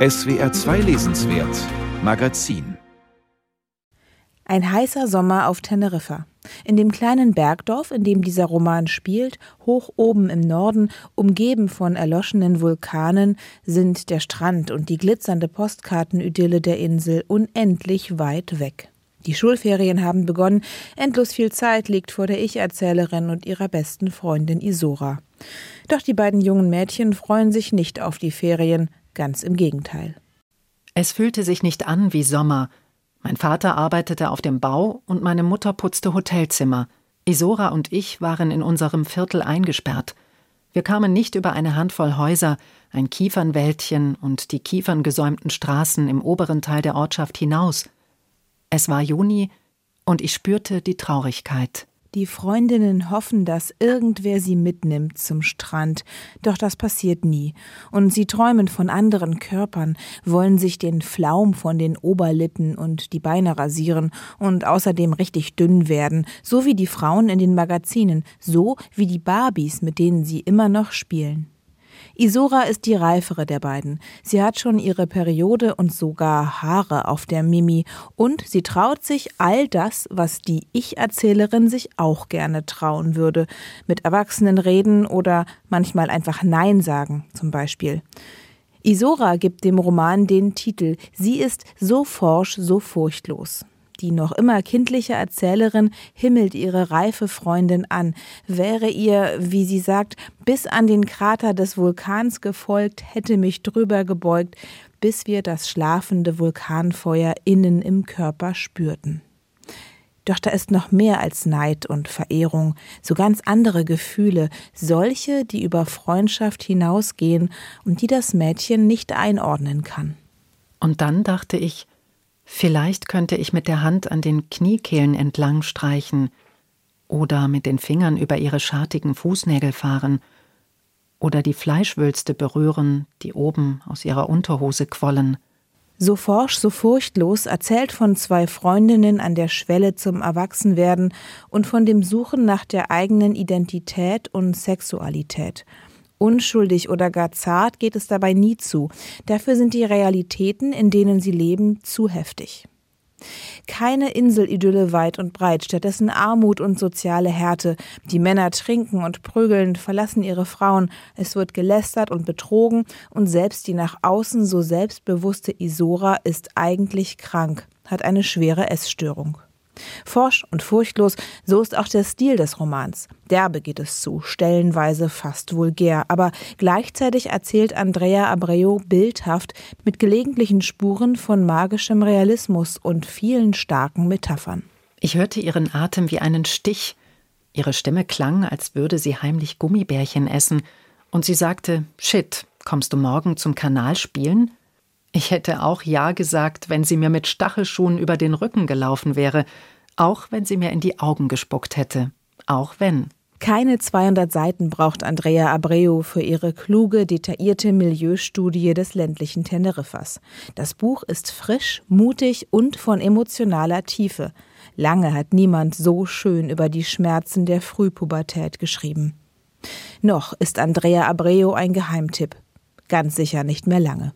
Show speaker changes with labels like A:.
A: SWR 2 Lesenswert Magazin
B: Ein heißer Sommer auf Teneriffa. In dem kleinen Bergdorf, in dem dieser Roman spielt, hoch oben im Norden, umgeben von erloschenen Vulkanen, sind der Strand und die glitzernde Postkartenidylle der Insel unendlich weit weg. Die Schulferien haben begonnen, endlos viel Zeit liegt vor der Ich-Erzählerin und ihrer besten Freundin Isora. Doch die beiden jungen Mädchen freuen sich nicht auf die Ferien, ganz im Gegenteil.
C: Es fühlte sich nicht an wie Sommer. Mein Vater arbeitete auf dem Bau und meine Mutter putzte Hotelzimmer. Isora und ich waren in unserem Viertel eingesperrt. Wir kamen nicht über eine Handvoll Häuser, ein Kiefernwäldchen und die kieferngesäumten Straßen im oberen Teil der Ortschaft hinaus. Es war Juni und ich spürte die Traurigkeit.
B: Die Freundinnen hoffen, dass irgendwer sie mitnimmt zum Strand, doch das passiert nie. Und sie träumen von anderen Körpern, wollen sich den Flaum von den Oberlippen und die Beine rasieren und außerdem richtig dünn werden, so wie die Frauen in den Magazinen, so wie die Barbies, mit denen sie immer noch spielen. Isora ist die reifere der beiden. Sie hat schon ihre Periode und sogar Haare auf der Mimi und sie traut sich all das, was die Ich-Erzählerin sich auch gerne trauen würde. Mit Erwachsenen reden oder manchmal einfach Nein sagen, zum Beispiel. Isora gibt dem Roman den Titel Sie ist so forsch, so furchtlos. Die noch immer kindliche Erzählerin himmelt ihre reife Freundin an. Wäre ihr, wie sie sagt, bis an den Krater des Vulkans gefolgt, hätte mich drüber gebeugt, bis wir das schlafende Vulkanfeuer innen im Körper spürten. Doch da ist noch mehr als Neid und Verehrung, so ganz andere Gefühle, solche, die über Freundschaft hinausgehen und die das Mädchen nicht einordnen kann.
C: Und dann dachte ich, Vielleicht könnte ich mit der Hand an den Kniekehlen entlang streichen oder mit den Fingern über ihre schartigen Fußnägel fahren oder die Fleischwülste berühren, die oben aus ihrer Unterhose quollen.
B: So forsch, so furchtlos erzählt von zwei Freundinnen an der Schwelle zum Erwachsenwerden und von dem Suchen nach der eigenen Identität und Sexualität Unschuldig oder gar zart geht es dabei nie zu. Dafür sind die Realitäten, in denen sie leben, zu heftig. Keine Inselidylle weit und breit, stattdessen Armut und soziale Härte. Die Männer trinken und prügeln, verlassen ihre Frauen, es wird gelästert und betrogen, und selbst die nach außen so selbstbewusste Isora ist eigentlich krank, hat eine schwere Essstörung. Forsch und furchtlos, so ist auch der Stil des Romans. Derbe geht es zu, stellenweise fast vulgär, aber gleichzeitig erzählt Andrea Abreu bildhaft mit gelegentlichen Spuren von magischem Realismus und vielen starken Metaphern.
C: Ich hörte ihren Atem wie einen Stich. Ihre Stimme klang, als würde sie heimlich Gummibärchen essen, und sie sagte: Shit, kommst du morgen zum Kanal spielen? Ich hätte auch Ja gesagt, wenn sie mir mit Stachelschuhen über den Rücken gelaufen wäre, auch wenn sie mir in die Augen gespuckt hätte. Auch wenn.
B: Keine 200 Seiten braucht Andrea Abreu für ihre kluge, detaillierte Milieustudie des ländlichen Teneriffas. Das Buch ist frisch, mutig und von emotionaler Tiefe. Lange hat niemand so schön über die Schmerzen der Frühpubertät geschrieben. Noch ist Andrea Abreu ein Geheimtipp. Ganz sicher nicht mehr lange.